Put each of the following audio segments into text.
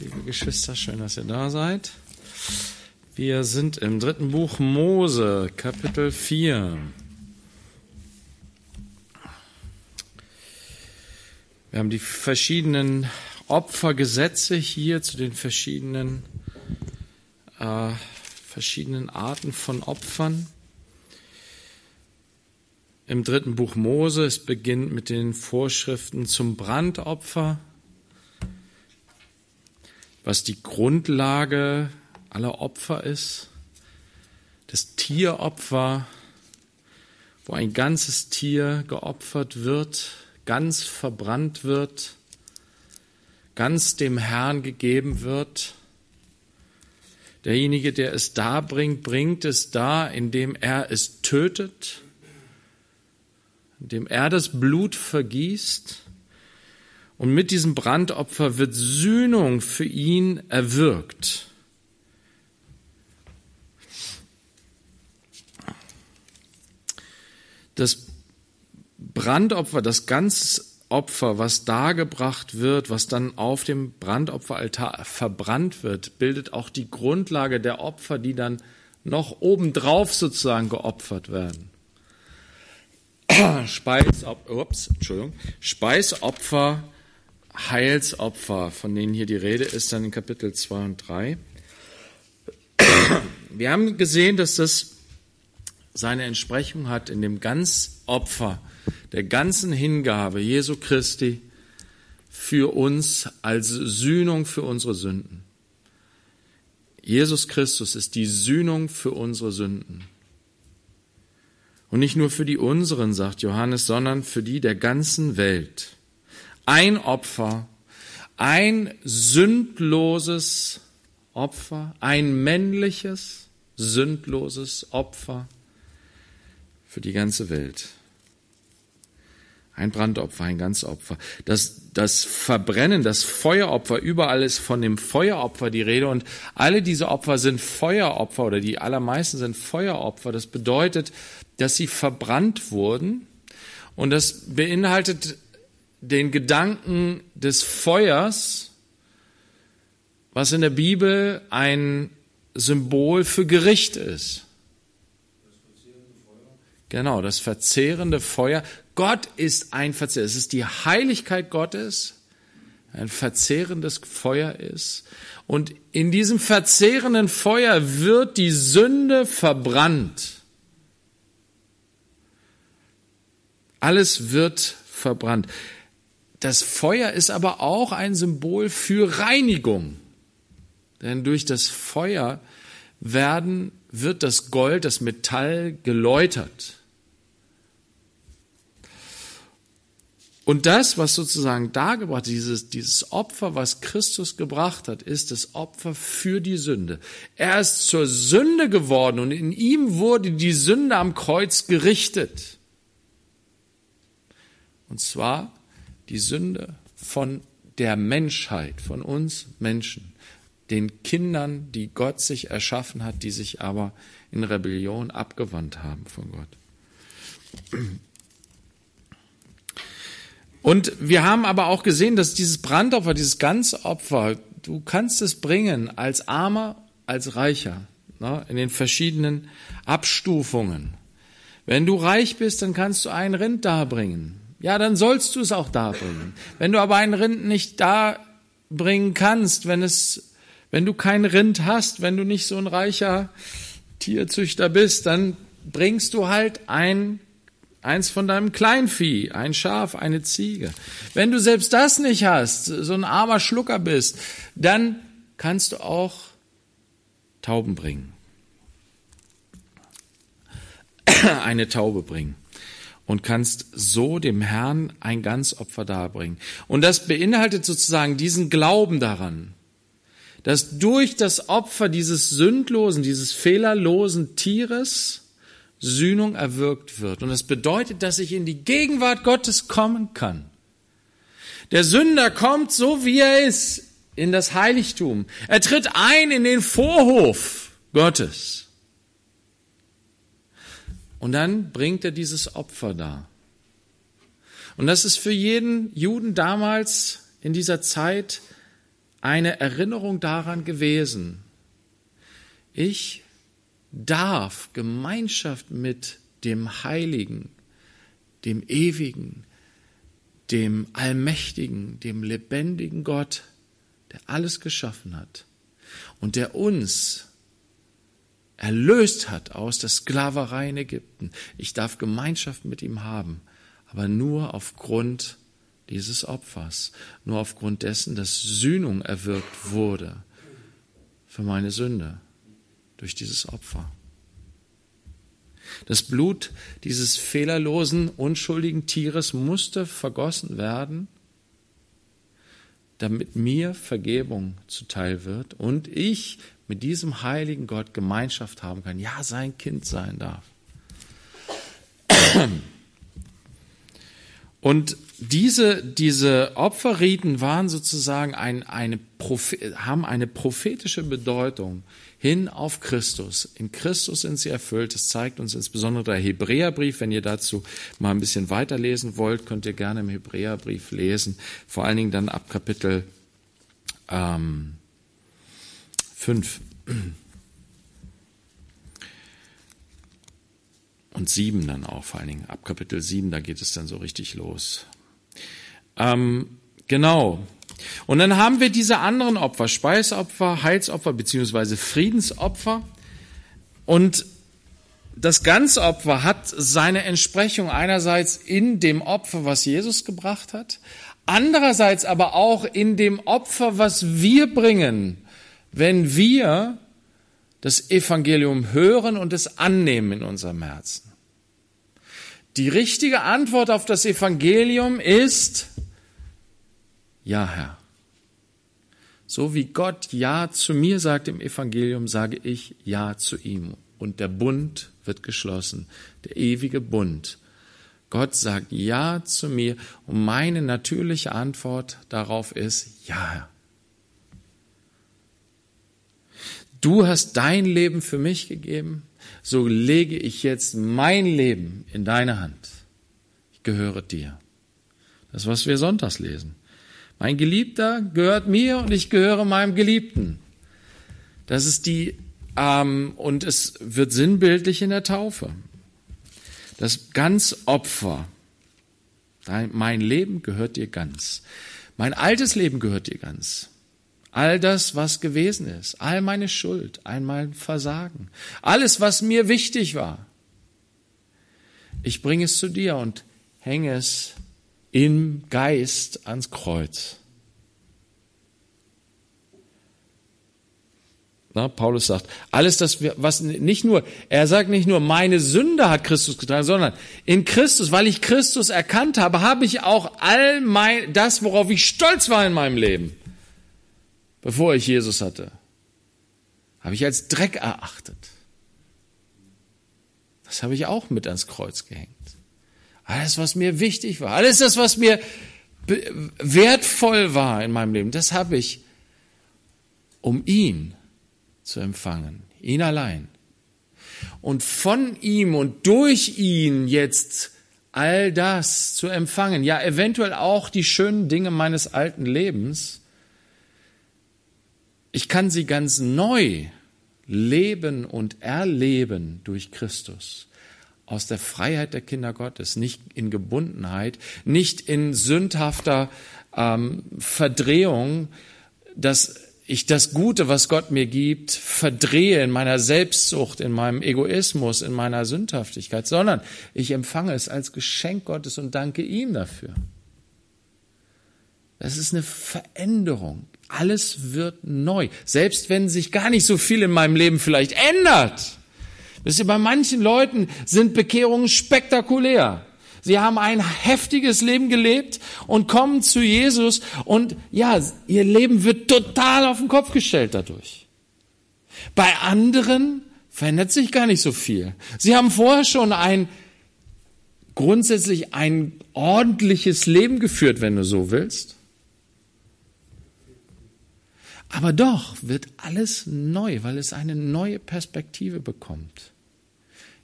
liebe Geschwister, schön, dass ihr da seid. Wir sind im dritten Buch Mose, Kapitel 4. Wir haben die verschiedenen Opfergesetze hier zu den verschiedenen, äh, verschiedenen Arten von Opfern. Im dritten Buch Mose, es beginnt mit den Vorschriften zum Brandopfer, was die Grundlage aller Opfer ist. Das Tieropfer, wo ein ganzes Tier geopfert wird, ganz verbrannt wird, ganz dem Herrn gegeben wird. Derjenige, der es darbringt, bringt es da, indem er es tötet, indem er das Blut vergießt und mit diesem Brandopfer wird Sühnung für ihn erwirkt. Das Brandopfer, das Ganzopfer, was dargebracht wird, was dann auf dem Brandopferaltar verbrannt wird, bildet auch die Grundlage der Opfer, die dann noch obendrauf sozusagen geopfert werden. Speisopfer, ups, Speisopfer Heilsopfer, von denen hier die Rede ist, dann in Kapitel 2 und 3. Wir haben gesehen, dass das seine Entsprechung hat in dem Ganzopfer, der ganzen Hingabe Jesu Christi für uns als Sühnung für unsere Sünden. Jesus Christus ist die Sühnung für unsere Sünden. Und nicht nur für die unseren, sagt Johannes, sondern für die der ganzen Welt ein Opfer, ein sündloses Opfer, ein männliches, sündloses Opfer für die ganze Welt. Ein Brandopfer, ein Ganzopfer. Das, das Verbrennen, das Feueropfer, überall ist von dem Feueropfer die Rede und alle diese Opfer sind Feueropfer oder die allermeisten sind Feueropfer. Das bedeutet, dass sie verbrannt wurden und das beinhaltet den Gedanken des Feuers, was in der Bibel ein Symbol für Gericht ist. Genau, das verzehrende Feuer. Gott ist ein Verzehr. Es ist die Heiligkeit Gottes, ein verzehrendes Feuer ist. Und in diesem verzehrenden Feuer wird die Sünde verbrannt. Alles wird verbrannt. Das Feuer ist aber auch ein Symbol für Reinigung. Denn durch das Feuer werden, wird das Gold, das Metall geläutert. Und das, was sozusagen dargebracht, dieses, dieses Opfer, was Christus gebracht hat, ist das Opfer für die Sünde. Er ist zur Sünde geworden und in ihm wurde die Sünde am Kreuz gerichtet. Und zwar die Sünde von der Menschheit, von uns Menschen, den Kindern, die Gott sich erschaffen hat, die sich aber in Rebellion abgewandt haben von Gott. Und wir haben aber auch gesehen, dass dieses Brandopfer, dieses Ganzopfer, du kannst es bringen als Armer, als Reicher, ne, in den verschiedenen Abstufungen. Wenn du reich bist, dann kannst du ein Rind darbringen ja, dann sollst du es auch darbringen. Wenn du aber ein Rind nicht darbringen kannst, wenn es, wenn du kein Rind hast, wenn du nicht so ein reicher Tierzüchter bist, dann bringst du halt ein, eins von deinem Kleinvieh, ein Schaf, eine Ziege. Wenn du selbst das nicht hast, so ein armer Schlucker bist, dann kannst du auch Tauben bringen. Eine Taube bringen und kannst so dem Herrn ein Ganzopfer darbringen. Und das beinhaltet sozusagen diesen Glauben daran, dass durch das Opfer dieses sündlosen, dieses fehlerlosen Tieres Sühnung erwirkt wird. Und das bedeutet, dass ich in die Gegenwart Gottes kommen kann. Der Sünder kommt so, wie er ist, in das Heiligtum. Er tritt ein in den Vorhof Gottes. Und dann bringt er dieses Opfer da. Und das ist für jeden Juden damals in dieser Zeit eine Erinnerung daran gewesen, ich darf Gemeinschaft mit dem Heiligen, dem Ewigen, dem Allmächtigen, dem lebendigen Gott, der alles geschaffen hat und der uns erlöst hat aus der Sklaverei in Ägypten. Ich darf Gemeinschaft mit ihm haben, aber nur aufgrund dieses Opfers, nur aufgrund dessen, dass Sühnung erwirkt wurde für meine Sünde durch dieses Opfer. Das Blut dieses fehlerlosen, unschuldigen Tieres musste vergossen werden, damit mir Vergebung zuteil wird und ich mit diesem heiligen Gott Gemeinschaft haben kann, ja, sein Kind sein darf. Und diese, diese Opferriten waren sozusagen ein, eine, haben eine prophetische Bedeutung hin auf Christus. In Christus sind sie erfüllt. Das zeigt uns insbesondere der Hebräerbrief. Wenn ihr dazu mal ein bisschen weiterlesen wollt, könnt ihr gerne im Hebräerbrief lesen. Vor allen Dingen dann ab Kapitel ähm, 5 und 7 dann auch, vor allen Dingen ab Kapitel 7, da geht es dann so richtig los. Ähm, genau. Und dann haben wir diese anderen Opfer, Speisopfer, Heilsopfer beziehungsweise Friedensopfer. Und das Ganzopfer hat seine Entsprechung einerseits in dem Opfer, was Jesus gebracht hat, andererseits aber auch in dem Opfer, was wir bringen, wenn wir das Evangelium hören und es annehmen in unserem Herzen. Die richtige Antwort auf das Evangelium ist, ja Herr. So wie Gott Ja zu mir sagt im Evangelium, sage ich Ja zu ihm. Und der Bund wird geschlossen, der ewige Bund. Gott sagt Ja zu mir und meine natürliche Antwort darauf ist Ja Herr. Du hast dein Leben für mich gegeben, so lege ich jetzt mein Leben in deine Hand. Ich gehöre dir. Das, was wir sonntags lesen. Mein Geliebter gehört mir und ich gehöre meinem Geliebten. Das ist die, ähm, und es wird sinnbildlich in der Taufe. Das Ganzopfer. Mein Leben gehört dir ganz. Mein altes Leben gehört dir ganz. All das, was gewesen ist, all meine Schuld, all mein Versagen, alles, was mir wichtig war. Ich bringe es zu dir und hänge es im Geist ans Kreuz. Na, Paulus sagt, alles das, was nicht nur, er sagt nicht nur, meine Sünde hat Christus getragen, sondern in Christus, weil ich Christus erkannt habe, habe ich auch all mein, das, worauf ich stolz war in meinem Leben, bevor ich Jesus hatte, habe ich als Dreck erachtet. Das habe ich auch mit ans Kreuz gehängt. Alles, was mir wichtig war, alles das, was mir wertvoll war in meinem Leben, das habe ich, um ihn zu empfangen. Ihn allein. Und von ihm und durch ihn jetzt all das zu empfangen, ja eventuell auch die schönen Dinge meines alten Lebens, ich kann sie ganz neu leben und erleben durch Christus aus der Freiheit der Kinder Gottes, nicht in Gebundenheit, nicht in sündhafter ähm, Verdrehung, dass ich das Gute, was Gott mir gibt, verdrehe in meiner Selbstsucht, in meinem Egoismus, in meiner Sündhaftigkeit, sondern ich empfange es als Geschenk Gottes und danke ihm dafür. Das ist eine Veränderung. Alles wird neu. Selbst wenn sich gar nicht so viel in meinem Leben vielleicht ändert. Wisst ihr, bei manchen Leuten sind Bekehrungen spektakulär. Sie haben ein heftiges Leben gelebt und kommen zu Jesus und ja, ihr Leben wird total auf den Kopf gestellt dadurch. Bei anderen verändert sich gar nicht so viel. Sie haben vorher schon ein grundsätzlich ein ordentliches Leben geführt, wenn du so willst. Aber doch wird alles neu, weil es eine neue Perspektive bekommt.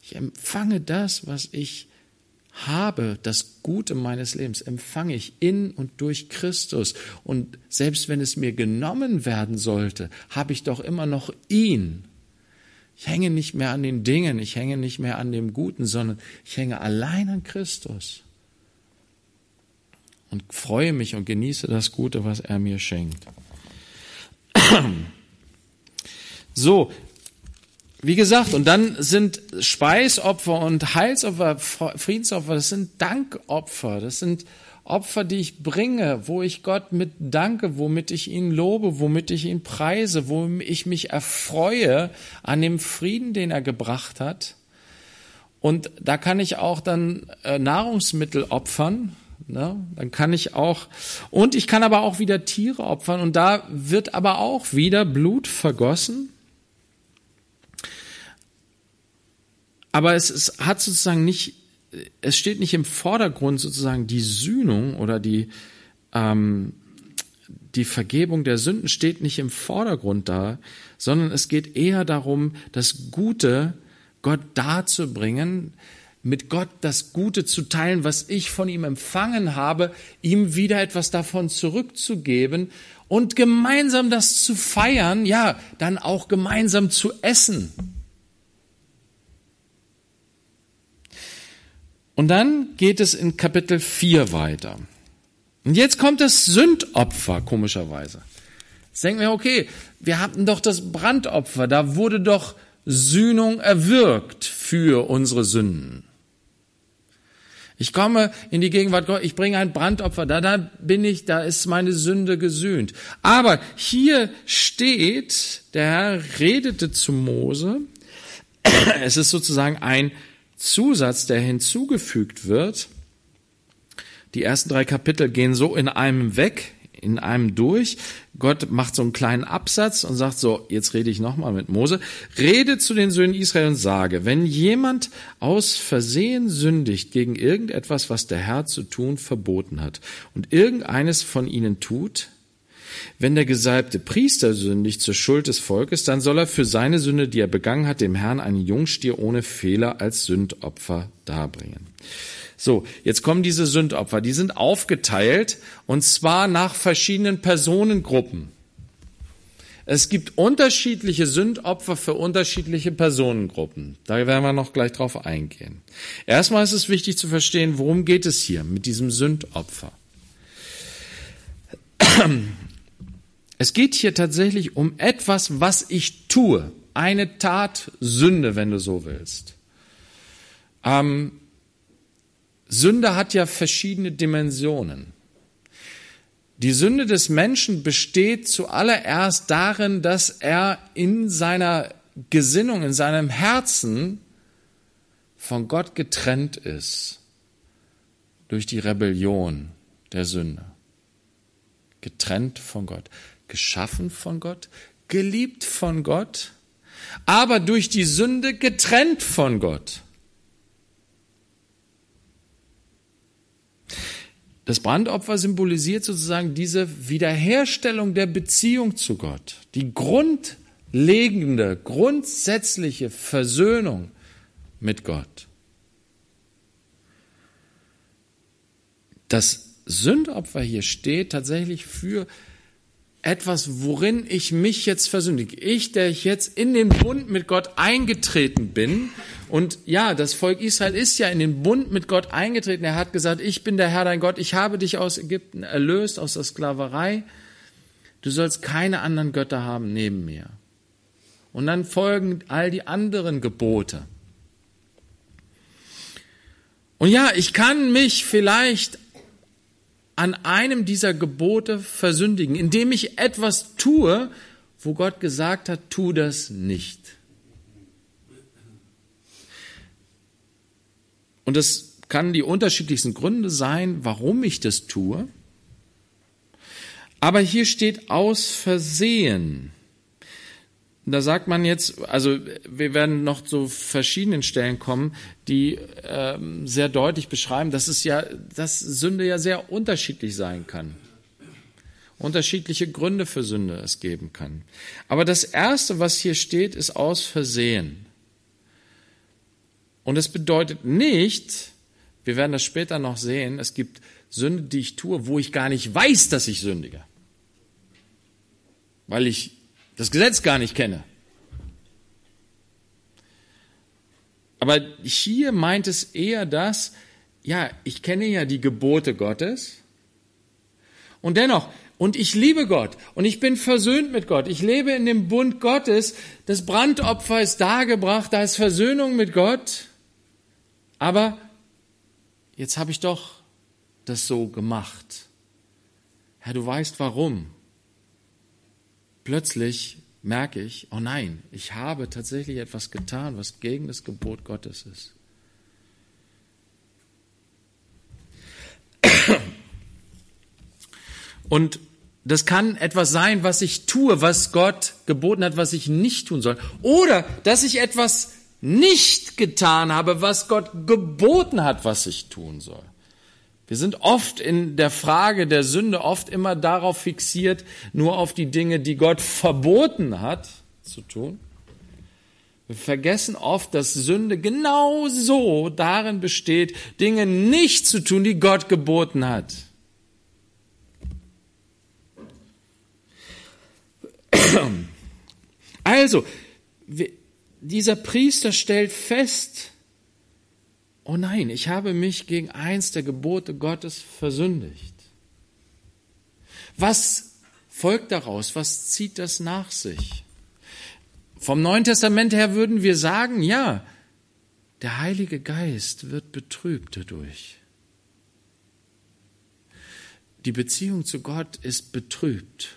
Ich empfange das, was ich habe das Gute meines Lebens, empfange ich in und durch Christus. Und selbst wenn es mir genommen werden sollte, habe ich doch immer noch ihn. Ich hänge nicht mehr an den Dingen, ich hänge nicht mehr an dem Guten, sondern ich hänge allein an Christus. Und freue mich und genieße das Gute, was er mir schenkt. So, wie gesagt, und dann sind Speisopfer und Heilsopfer, Friedensopfer, das sind Dankopfer, das sind Opfer, die ich bringe, wo ich Gott mit danke, womit ich ihn lobe, womit ich ihn preise, wo ich mich erfreue an dem Frieden, den er gebracht hat. Und da kann ich auch dann äh, Nahrungsmittel opfern, Ne? Dann kann ich auch, und ich kann aber auch wieder Tiere opfern und da wird aber auch wieder Blut vergossen. Aber es, es hat sozusagen nicht, es steht nicht im Vordergrund sozusagen die Sühnung oder die, ähm, die Vergebung der Sünden steht nicht im Vordergrund da, sondern es geht eher darum, das Gute Gott darzubringen, mit Gott das Gute zu teilen, was ich von ihm empfangen habe, ihm wieder etwas davon zurückzugeben und gemeinsam das zu feiern, ja, dann auch gemeinsam zu essen. Und dann geht es in Kapitel 4 weiter. Und jetzt kommt das Sündopfer, komischerweise. Jetzt denken wir, okay, wir hatten doch das Brandopfer, da wurde doch Sühnung erwirkt für unsere Sünden. Ich komme in die Gegenwart Gottes, ich bringe ein Brandopfer, da, da bin ich, da ist meine Sünde gesühnt. Aber hier steht, der Herr redete zu Mose, es ist sozusagen ein Zusatz, der hinzugefügt wird. Die ersten drei Kapitel gehen so in einem weg, in einem durch. Gott macht so einen kleinen Absatz und sagt so, jetzt rede ich nochmal mit Mose. Rede zu den Söhnen Israel und sage, wenn jemand aus Versehen sündigt gegen irgendetwas, was der Herr zu tun verboten hat und irgendeines von ihnen tut, wenn der gesalbte Priester sündigt zur Schuld des Volkes, dann soll er für seine Sünde, die er begangen hat, dem Herrn einen Jungstier ohne Fehler als Sündopfer darbringen. So, jetzt kommen diese Sündopfer. Die sind aufgeteilt und zwar nach verschiedenen Personengruppen. Es gibt unterschiedliche Sündopfer für unterschiedliche Personengruppen. Da werden wir noch gleich drauf eingehen. Erstmal ist es wichtig zu verstehen, worum geht es hier mit diesem Sündopfer. Es geht hier tatsächlich um etwas, was ich tue. Eine Tat, Sünde, wenn du so willst. Ähm, Sünde hat ja verschiedene Dimensionen. Die Sünde des Menschen besteht zuallererst darin, dass er in seiner Gesinnung, in seinem Herzen von Gott getrennt ist durch die Rebellion der Sünde. Getrennt von Gott geschaffen von Gott, geliebt von Gott, aber durch die Sünde getrennt von Gott. Das Brandopfer symbolisiert sozusagen diese Wiederherstellung der Beziehung zu Gott, die grundlegende, grundsätzliche Versöhnung mit Gott. Das Sündopfer hier steht tatsächlich für etwas, worin ich mich jetzt versündige. Ich, der ich jetzt in den Bund mit Gott eingetreten bin. Und ja, das Volk Israel ist ja in den Bund mit Gott eingetreten. Er hat gesagt, ich bin der Herr dein Gott. Ich habe dich aus Ägypten erlöst, aus der Sklaverei. Du sollst keine anderen Götter haben neben mir. Und dann folgen all die anderen Gebote. Und ja, ich kann mich vielleicht an einem dieser Gebote versündigen, indem ich etwas tue, wo Gott gesagt hat, tu das nicht. Und es kann die unterschiedlichsten Gründe sein, warum ich das tue. Aber hier steht aus Versehen. Da sagt man jetzt, also wir werden noch zu verschiedenen Stellen kommen, die ähm, sehr deutlich beschreiben, dass es ja, dass Sünde ja sehr unterschiedlich sein kann. Unterschiedliche Gründe für Sünde es geben kann. Aber das erste, was hier steht, ist aus Versehen. Und es bedeutet nicht, wir werden das später noch sehen, es gibt Sünde, die ich tue, wo ich gar nicht weiß, dass ich sündige. Weil ich das Gesetz gar nicht kenne. Aber hier meint es eher das, ja, ich kenne ja die Gebote Gottes und dennoch, und ich liebe Gott und ich bin versöhnt mit Gott. Ich lebe in dem Bund Gottes. Das Brandopfer ist dargebracht, da ist Versöhnung mit Gott. Aber jetzt habe ich doch das so gemacht. Herr, du weißt warum. Plötzlich merke ich, oh nein, ich habe tatsächlich etwas getan, was gegen das Gebot Gottes ist. Und das kann etwas sein, was ich tue, was Gott geboten hat, was ich nicht tun soll. Oder dass ich etwas nicht getan habe, was Gott geboten hat, was ich tun soll. Wir sind oft in der Frage der Sünde oft immer darauf fixiert, nur auf die Dinge, die Gott verboten hat zu tun. Wir vergessen oft, dass Sünde genau so darin besteht, Dinge nicht zu tun, die Gott geboten hat. Also, dieser Priester stellt fest, oh nein, ich habe mich gegen eins der Gebote Gottes versündigt. Was folgt daraus? Was zieht das nach sich? Vom Neuen Testament her würden wir sagen, ja, der Heilige Geist wird betrübt dadurch. Die Beziehung zu Gott ist betrübt.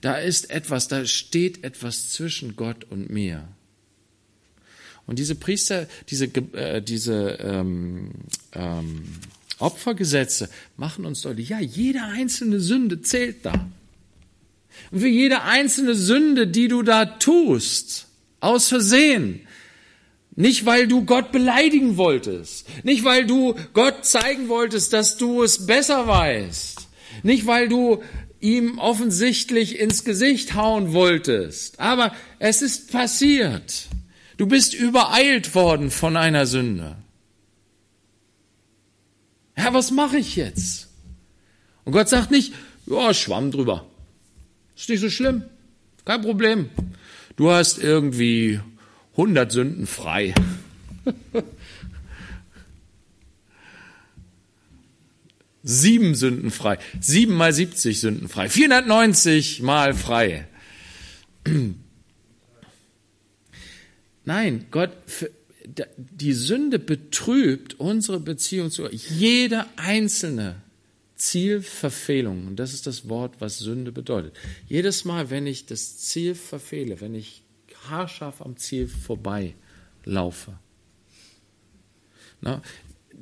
Da ist etwas, da steht etwas zwischen Gott und mir. Und diese Priester, diese, äh, diese ähm, ähm, Opfergesetze machen uns deutlich, ja, jede einzelne Sünde zählt da. Und für jede einzelne Sünde, die du da tust, aus Versehen, nicht weil du Gott beleidigen wolltest, nicht weil du Gott zeigen wolltest, dass du es besser weißt, nicht weil du ihm offensichtlich ins Gesicht hauen wolltest, aber es ist passiert. Du bist übereilt worden von einer Sünde. Herr, was mache ich jetzt? Und Gott sagt nicht, ja, schwamm drüber. Ist nicht so schlimm. Kein Problem. Du hast irgendwie 100 Sünden frei. Sieben Sünden frei. Sieben mal 70 Sünden frei. 490 mal frei. Nein, Gott, die Sünde betrübt unsere Beziehung zu Gott. Jede einzelne Zielverfehlung, und das ist das Wort, was Sünde bedeutet. Jedes Mal, wenn ich das Ziel verfehle, wenn ich haarscharf am Ziel vorbei laufe. Na,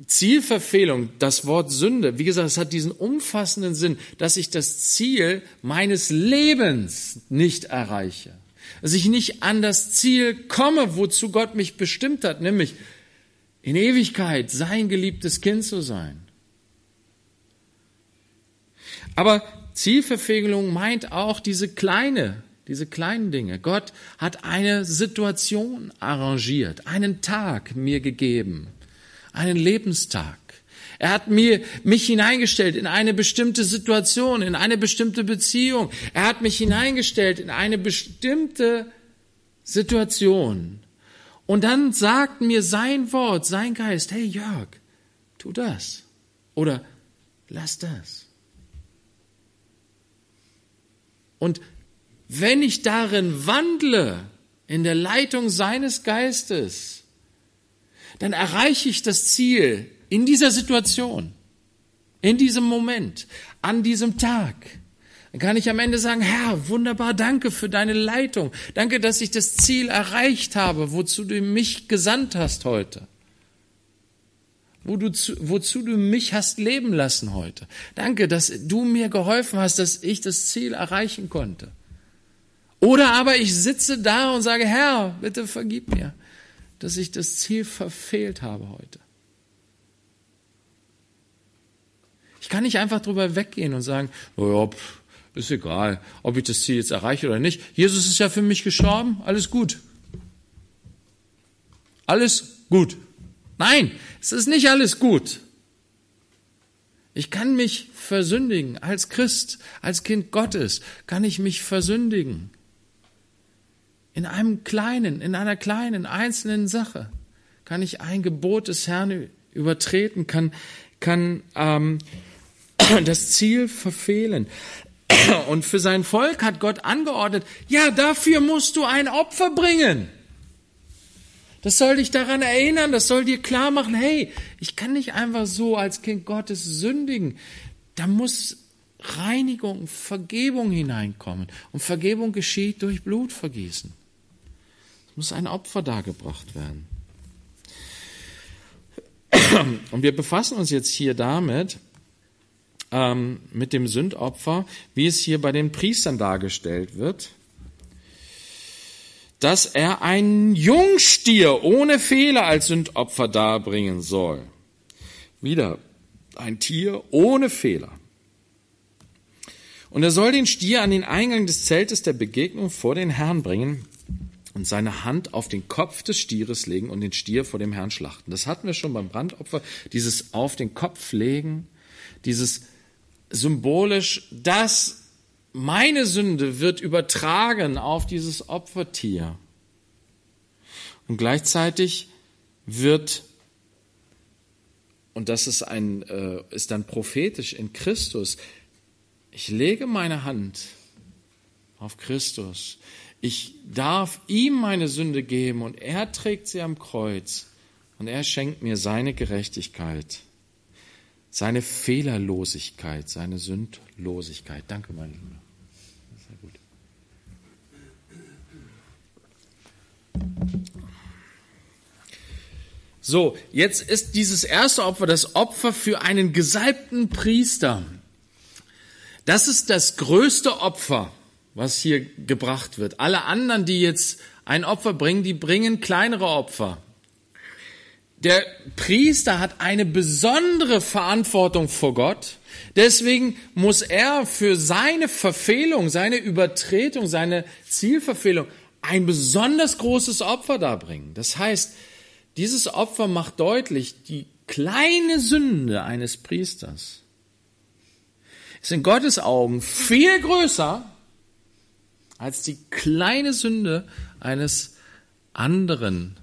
Zielverfehlung, das Wort Sünde, wie gesagt, es hat diesen umfassenden Sinn, dass ich das Ziel meines Lebens nicht erreiche dass ich nicht an das Ziel komme, wozu Gott mich bestimmt hat, nämlich in Ewigkeit sein geliebtes Kind zu sein. Aber Zielverfehlung meint auch diese kleine, diese kleinen Dinge. Gott hat eine Situation arrangiert, einen Tag mir gegeben, einen Lebenstag. Er hat mir, mich hineingestellt in eine bestimmte Situation, in eine bestimmte Beziehung. Er hat mich hineingestellt in eine bestimmte Situation. Und dann sagt mir sein Wort, sein Geist, hey Jörg, tu das. Oder lass das. Und wenn ich darin wandle, in der Leitung seines Geistes, dann erreiche ich das Ziel, in dieser Situation, in diesem Moment, an diesem Tag, dann kann ich am Ende sagen, Herr, wunderbar, danke für deine Leitung. Danke, dass ich das Ziel erreicht habe, wozu du mich gesandt hast heute. Wo du, wozu du mich hast leben lassen heute. Danke, dass du mir geholfen hast, dass ich das Ziel erreichen konnte. Oder aber ich sitze da und sage, Herr, bitte vergib mir, dass ich das Ziel verfehlt habe heute. Ich kann nicht einfach drüber weggehen und sagen, naja, ist egal, ob ich das Ziel jetzt erreiche oder nicht. Jesus ist ja für mich gestorben, alles gut. Alles gut. Nein, es ist nicht alles gut. Ich kann mich versündigen. Als Christ, als Kind Gottes kann ich mich versündigen. In einem kleinen, in einer kleinen, einzelnen Sache kann ich ein Gebot des Herrn übertreten, kann, kann ähm, das Ziel verfehlen. Und für sein Volk hat Gott angeordnet, ja, dafür musst du ein Opfer bringen. Das soll dich daran erinnern, das soll dir klar machen, hey, ich kann nicht einfach so als Kind Gottes sündigen. Da muss Reinigung, Vergebung hineinkommen. Und Vergebung geschieht durch Blutvergießen. Es muss ein Opfer dargebracht werden. Und wir befassen uns jetzt hier damit, ähm, mit dem Sündopfer, wie es hier bei den Priestern dargestellt wird dass er einen Jungstier ohne Fehler als Sündopfer darbringen soll. Wieder ein Tier ohne Fehler. Und er soll den Stier an den Eingang des Zeltes der Begegnung vor den Herrn bringen und seine Hand auf den Kopf des Stieres legen und den Stier vor dem Herrn schlachten. Das hatten wir schon beim Brandopfer, dieses auf den Kopf legen, dieses symbolisch, das meine Sünde wird übertragen auf dieses Opfertier. Und gleichzeitig wird, und das ist, ein, äh, ist dann prophetisch in Christus, ich lege meine Hand auf Christus. Ich darf ihm meine Sünde geben und er trägt sie am Kreuz und er schenkt mir seine Gerechtigkeit seine Fehlerlosigkeit, seine Sündlosigkeit. Danke, mein Lieber. Sehr gut. So, jetzt ist dieses erste Opfer das Opfer für einen gesalbten Priester. Das ist das größte Opfer, was hier gebracht wird. Alle anderen, die jetzt ein Opfer bringen, die bringen kleinere Opfer. Der Priester hat eine besondere Verantwortung vor Gott. Deswegen muss er für seine Verfehlung, seine Übertretung, seine Zielverfehlung ein besonders großes Opfer darbringen. Das heißt, dieses Opfer macht deutlich, die kleine Sünde eines Priesters ist in Gottes Augen viel größer als die kleine Sünde eines anderen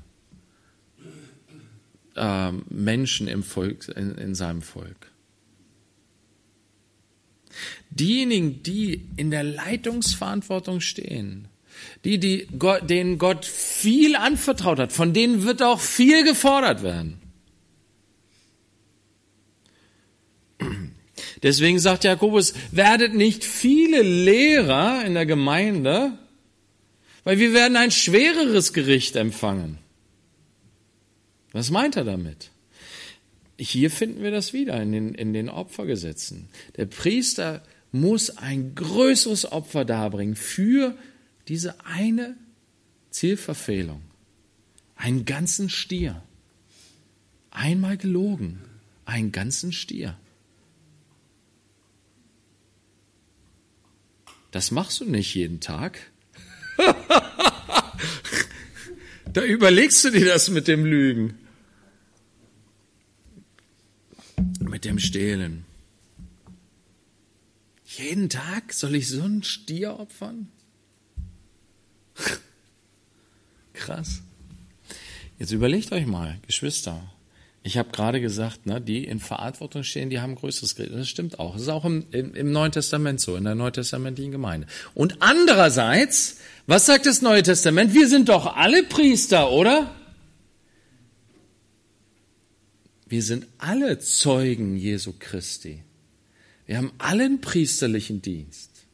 äh, Menschen im Volk, in, in seinem Volk. Diejenigen, die in der Leitungsverantwortung stehen, die, die Gott, denen Gott viel anvertraut hat, von denen wird auch viel gefordert werden. Deswegen sagt Jakobus, werdet nicht viele Lehrer in der Gemeinde, weil wir werden ein schwereres Gericht empfangen. Was meint er damit? Hier finden wir das wieder in den, in den Opfergesetzen. Der Priester muss ein größeres Opfer darbringen für diese eine Zielverfehlung. Einen ganzen Stier. Einmal gelogen. Einen ganzen Stier. Das machst du nicht jeden Tag. Da überlegst du dir das mit dem Lügen. Mit dem Stehlen. Jeden Tag soll ich so einen Stier opfern? Krass. Jetzt überlegt euch mal, Geschwister. Ich habe gerade gesagt, ne, die in Verantwortung stehen, die haben größeres Gerät. Das stimmt auch. Das ist auch im, im, im Neuen Testament so, in der neutestamentlichen Gemeinde. Und andererseits was sagt das Neue Testament? Wir sind doch alle Priester, oder? Wir sind alle Zeugen Jesu Christi. Wir haben allen priesterlichen Dienst.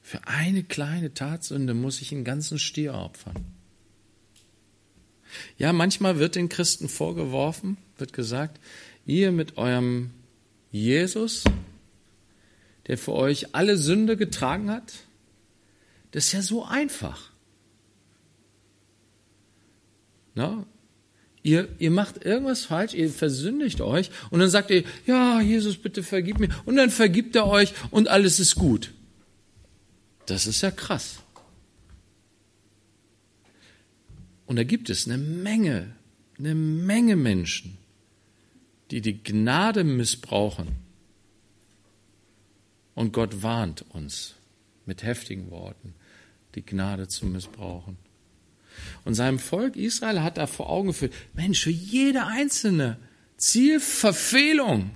Für eine kleine Tatsünde muss ich einen ganzen Stier opfern. Ja, manchmal wird den Christen vorgeworfen, wird gesagt, ihr mit eurem Jesus, der für euch alle Sünde getragen hat? Das ist ja so einfach. Na? Ihr, ihr macht irgendwas falsch, ihr versündigt euch und dann sagt ihr, ja, Jesus, bitte vergib mir. Und dann vergibt er euch und alles ist gut. Das ist ja krass. Und da gibt es eine Menge, eine Menge Menschen, die die Gnade missbrauchen. Und Gott warnt uns mit heftigen Worten, die Gnade zu missbrauchen. Und seinem Volk Israel hat er vor Augen geführt, Mensch, für jede einzelne Zielverfehlung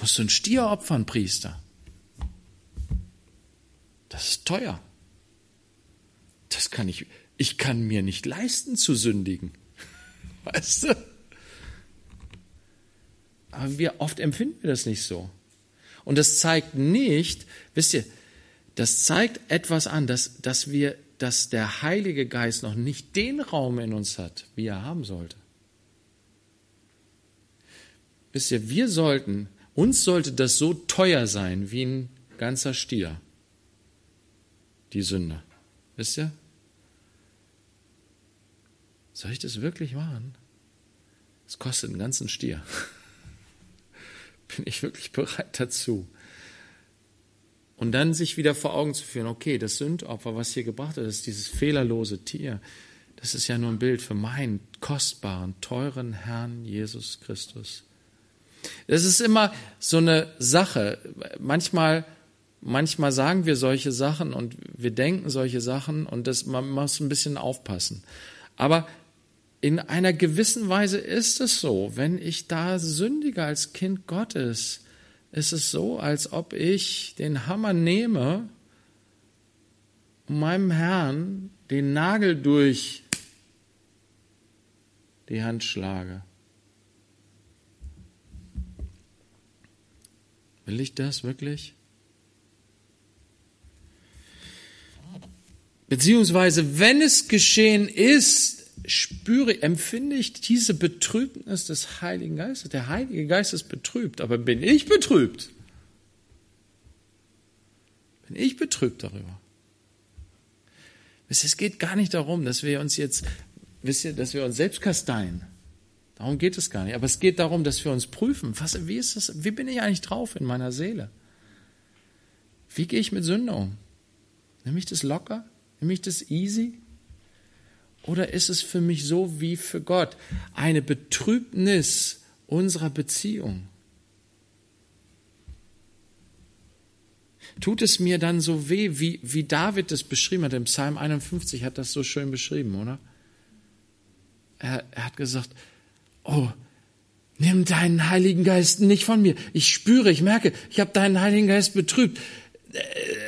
musst du ein Stier opfern, Priester. Das ist teuer. Das kann ich, ich kann mir nicht leisten zu sündigen. Weißt du? Aber wir, oft empfinden wir das nicht so. Und das zeigt nicht, wisst ihr, das zeigt etwas an, dass, dass wir, dass der Heilige Geist noch nicht den Raum in uns hat, wie er haben sollte. Wisst ihr, wir sollten, uns sollte das so teuer sein wie ein ganzer Stier. Die Sünde. Wisst ihr? Soll ich das wirklich machen? Es kostet einen ganzen Stier. Bin ich wirklich bereit dazu? Und dann sich wieder vor Augen zu führen, okay, das Sündopfer, was hier gebracht wird, ist dieses fehlerlose Tier. Das ist ja nur ein Bild für meinen kostbaren, teuren Herrn Jesus Christus. Das ist immer so eine Sache. Manchmal, manchmal sagen wir solche Sachen und wir denken solche Sachen und das, man muss ein bisschen aufpassen. Aber in einer gewissen Weise ist es so, wenn ich da sündige als Kind Gottes, ist es so, als ob ich den Hammer nehme und meinem Herrn den Nagel durch die Hand schlage. Will ich das wirklich? Beziehungsweise, wenn es geschehen ist, spüre, empfinde ich diese Betrübnis des Heiligen Geistes. Der Heilige Geist ist betrübt, aber bin ich betrübt? Bin ich betrübt darüber? Es geht gar nicht darum, dass wir uns jetzt, wisst ihr, dass wir uns selbst kasteien. Darum geht es gar nicht. Aber es geht darum, dass wir uns prüfen. Was, wie ist das, wie bin ich eigentlich drauf in meiner Seele? Wie gehe ich mit Sünde um? Nehme ich das locker? Nehme ich das easy? Oder ist es für mich so wie für Gott eine Betrübnis unserer Beziehung? Tut es mir dann so weh, wie, wie David es beschrieben hat, im Psalm 51 hat das so schön beschrieben, oder? Er, er hat gesagt, oh, nimm deinen Heiligen Geist nicht von mir. Ich spüre, ich merke, ich habe deinen Heiligen Geist betrübt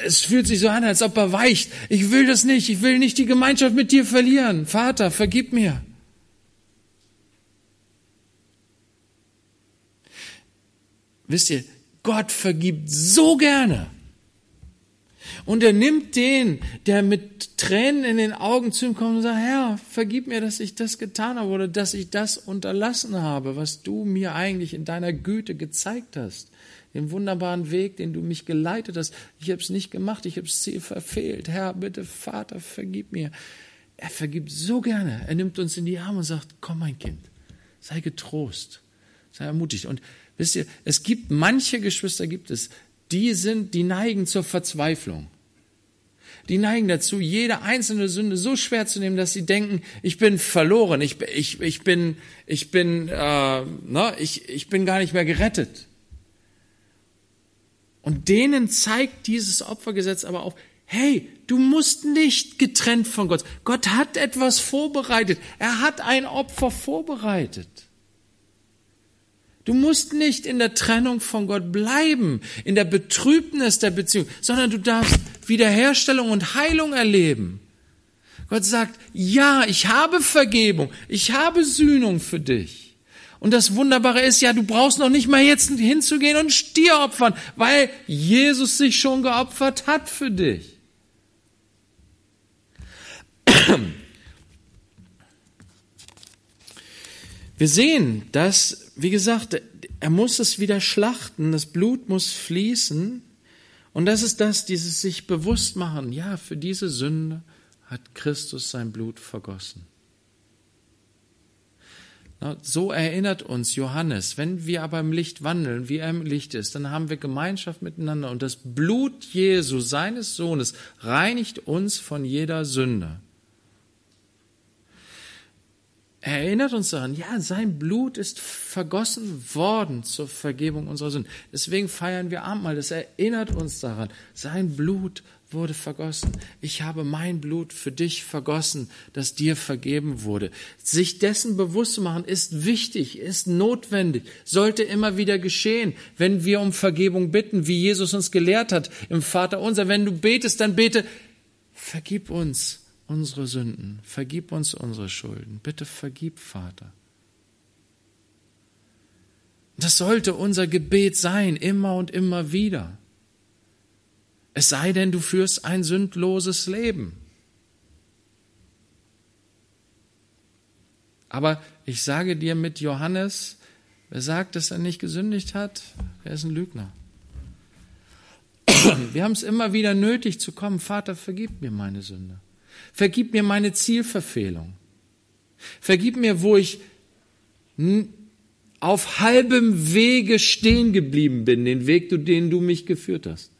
es fühlt sich so an, als ob er weicht. Ich will das nicht. Ich will nicht die Gemeinschaft mit dir verlieren. Vater, vergib mir. Wisst ihr, Gott vergibt so gerne. Und er nimmt den, der mit Tränen in den Augen zu ihm kommt und sagt, Herr, vergib mir, dass ich das getan habe oder dass ich das unterlassen habe, was du mir eigentlich in deiner Güte gezeigt hast den wunderbaren Weg, den du mich geleitet hast. Ich habe es nicht gemacht, ich habe das Ziel verfehlt. Herr, bitte, Vater, vergib mir. Er vergibt so gerne. Er nimmt uns in die Arme und sagt, komm mein Kind, sei getrost, sei ermutigt. Und wisst ihr, es gibt manche Geschwister gibt es, die sind, die neigen zur Verzweiflung. Die neigen dazu, jede einzelne Sünde so schwer zu nehmen, dass sie denken, ich bin verloren, ich, ich, ich bin, ich bin, äh, ne, ich, ich bin gar nicht mehr gerettet. Und denen zeigt dieses Opfergesetz aber auf, hey, du musst nicht getrennt von Gott. Gott hat etwas vorbereitet. Er hat ein Opfer vorbereitet. Du musst nicht in der Trennung von Gott bleiben, in der Betrübnis der Beziehung, sondern du darfst Wiederherstellung und Heilung erleben. Gott sagt, ja, ich habe Vergebung, ich habe Sühnung für dich. Und das Wunderbare ist ja, du brauchst noch nicht mal jetzt hinzugehen und Stier opfern, weil Jesus sich schon geopfert hat für dich. Wir sehen, dass, wie gesagt, er muss es wieder schlachten, das Blut muss fließen. Und das ist das, dieses sich bewusst machen. Ja, für diese Sünde hat Christus sein Blut vergossen. So erinnert uns Johannes, wenn wir aber im Licht wandeln, wie er im Licht ist, dann haben wir Gemeinschaft miteinander und das Blut Jesu, seines Sohnes, reinigt uns von jeder Sünde. Er erinnert uns daran, ja, sein Blut ist vergossen worden zur Vergebung unserer Sünden. Deswegen feiern wir Abendmahl, das erinnert uns daran. Sein Blut wurde vergossen. Ich habe mein Blut für dich vergossen, das dir vergeben wurde. Sich dessen bewusst zu machen, ist wichtig, ist notwendig, sollte immer wieder geschehen, wenn wir um Vergebung bitten, wie Jesus uns gelehrt hat im Vater unser. Wenn du betest, dann bete, vergib uns unsere Sünden, vergib uns unsere Schulden. Bitte vergib, Vater. Das sollte unser Gebet sein, immer und immer wieder. Es sei denn, du führst ein sündloses Leben. Aber ich sage dir mit Johannes, wer sagt, dass er nicht gesündigt hat, er ist ein Lügner. Wir haben es immer wieder nötig zu kommen, Vater, vergib mir meine Sünde. Vergib mir meine Zielverfehlung. Vergib mir, wo ich auf halbem Wege stehen geblieben bin, den Weg, den du mich geführt hast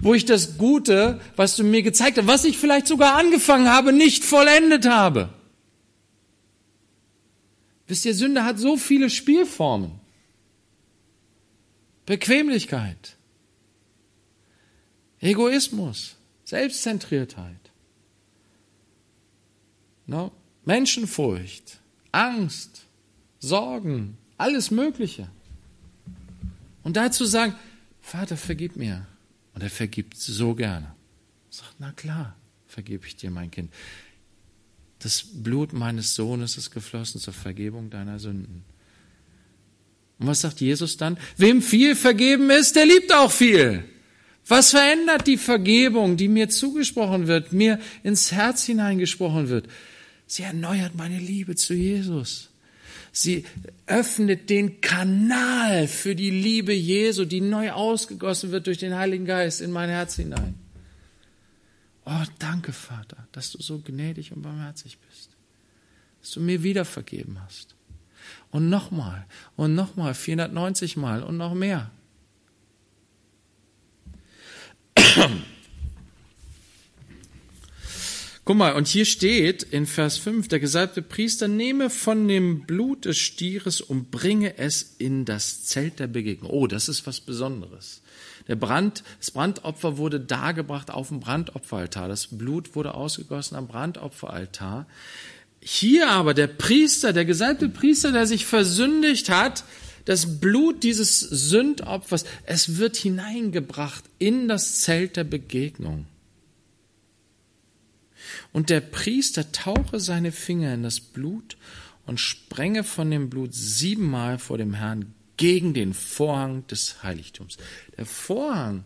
wo ich das Gute, was du mir gezeigt hast, was ich vielleicht sogar angefangen habe, nicht vollendet habe. Wisst ihr, Sünde hat so viele Spielformen. Bequemlichkeit, Egoismus, Selbstzentriertheit, no? Menschenfurcht, Angst, Sorgen, alles Mögliche. Und dazu sagen, Vater, vergib mir. Und er vergibt so gerne. Er sagt, na klar, vergebe ich dir, mein Kind. Das Blut meines Sohnes ist geflossen zur Vergebung deiner Sünden. Und was sagt Jesus dann? Wem viel vergeben ist, der liebt auch viel. Was verändert die Vergebung, die mir zugesprochen wird, mir ins Herz hineingesprochen wird? Sie erneuert meine Liebe zu Jesus. Sie öffnet den Kanal für die Liebe Jesu, die neu ausgegossen wird durch den Heiligen Geist in mein Herz hinein. Oh, danke, Vater, dass du so gnädig und barmherzig bist. Dass du mir wieder vergeben hast. Und nochmal und nochmal, 490 Mal und noch mehr. Guck mal, und hier steht in Vers 5, der gesalbte Priester nehme von dem Blut des Stieres und bringe es in das Zelt der Begegnung. Oh, das ist was Besonderes. Der Brand, das Brandopfer wurde dargebracht auf dem Brandopferaltar. Das Blut wurde ausgegossen am Brandopferaltar. Hier aber der Priester, der gesalbte Priester, der sich versündigt hat, das Blut dieses Sündopfers, es wird hineingebracht in das Zelt der Begegnung. Und der Priester tauche seine Finger in das Blut und sprenge von dem Blut siebenmal vor dem Herrn gegen den Vorhang des Heiligtums. Der Vorhang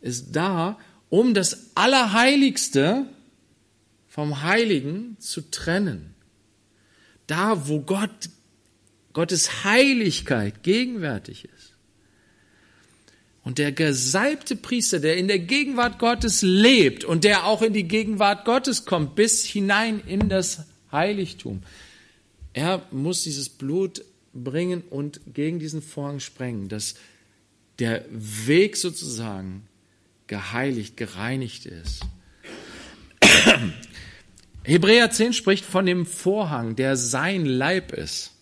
ist da, um das Allerheiligste vom Heiligen zu trennen. Da, wo Gott, Gottes Heiligkeit gegenwärtig ist. Und der gesalbte Priester, der in der Gegenwart Gottes lebt und der auch in die Gegenwart Gottes kommt, bis hinein in das Heiligtum, er muss dieses Blut bringen und gegen diesen Vorhang sprengen, dass der Weg sozusagen geheiligt, gereinigt ist. Hebräer 10 spricht von dem Vorhang, der sein Leib ist,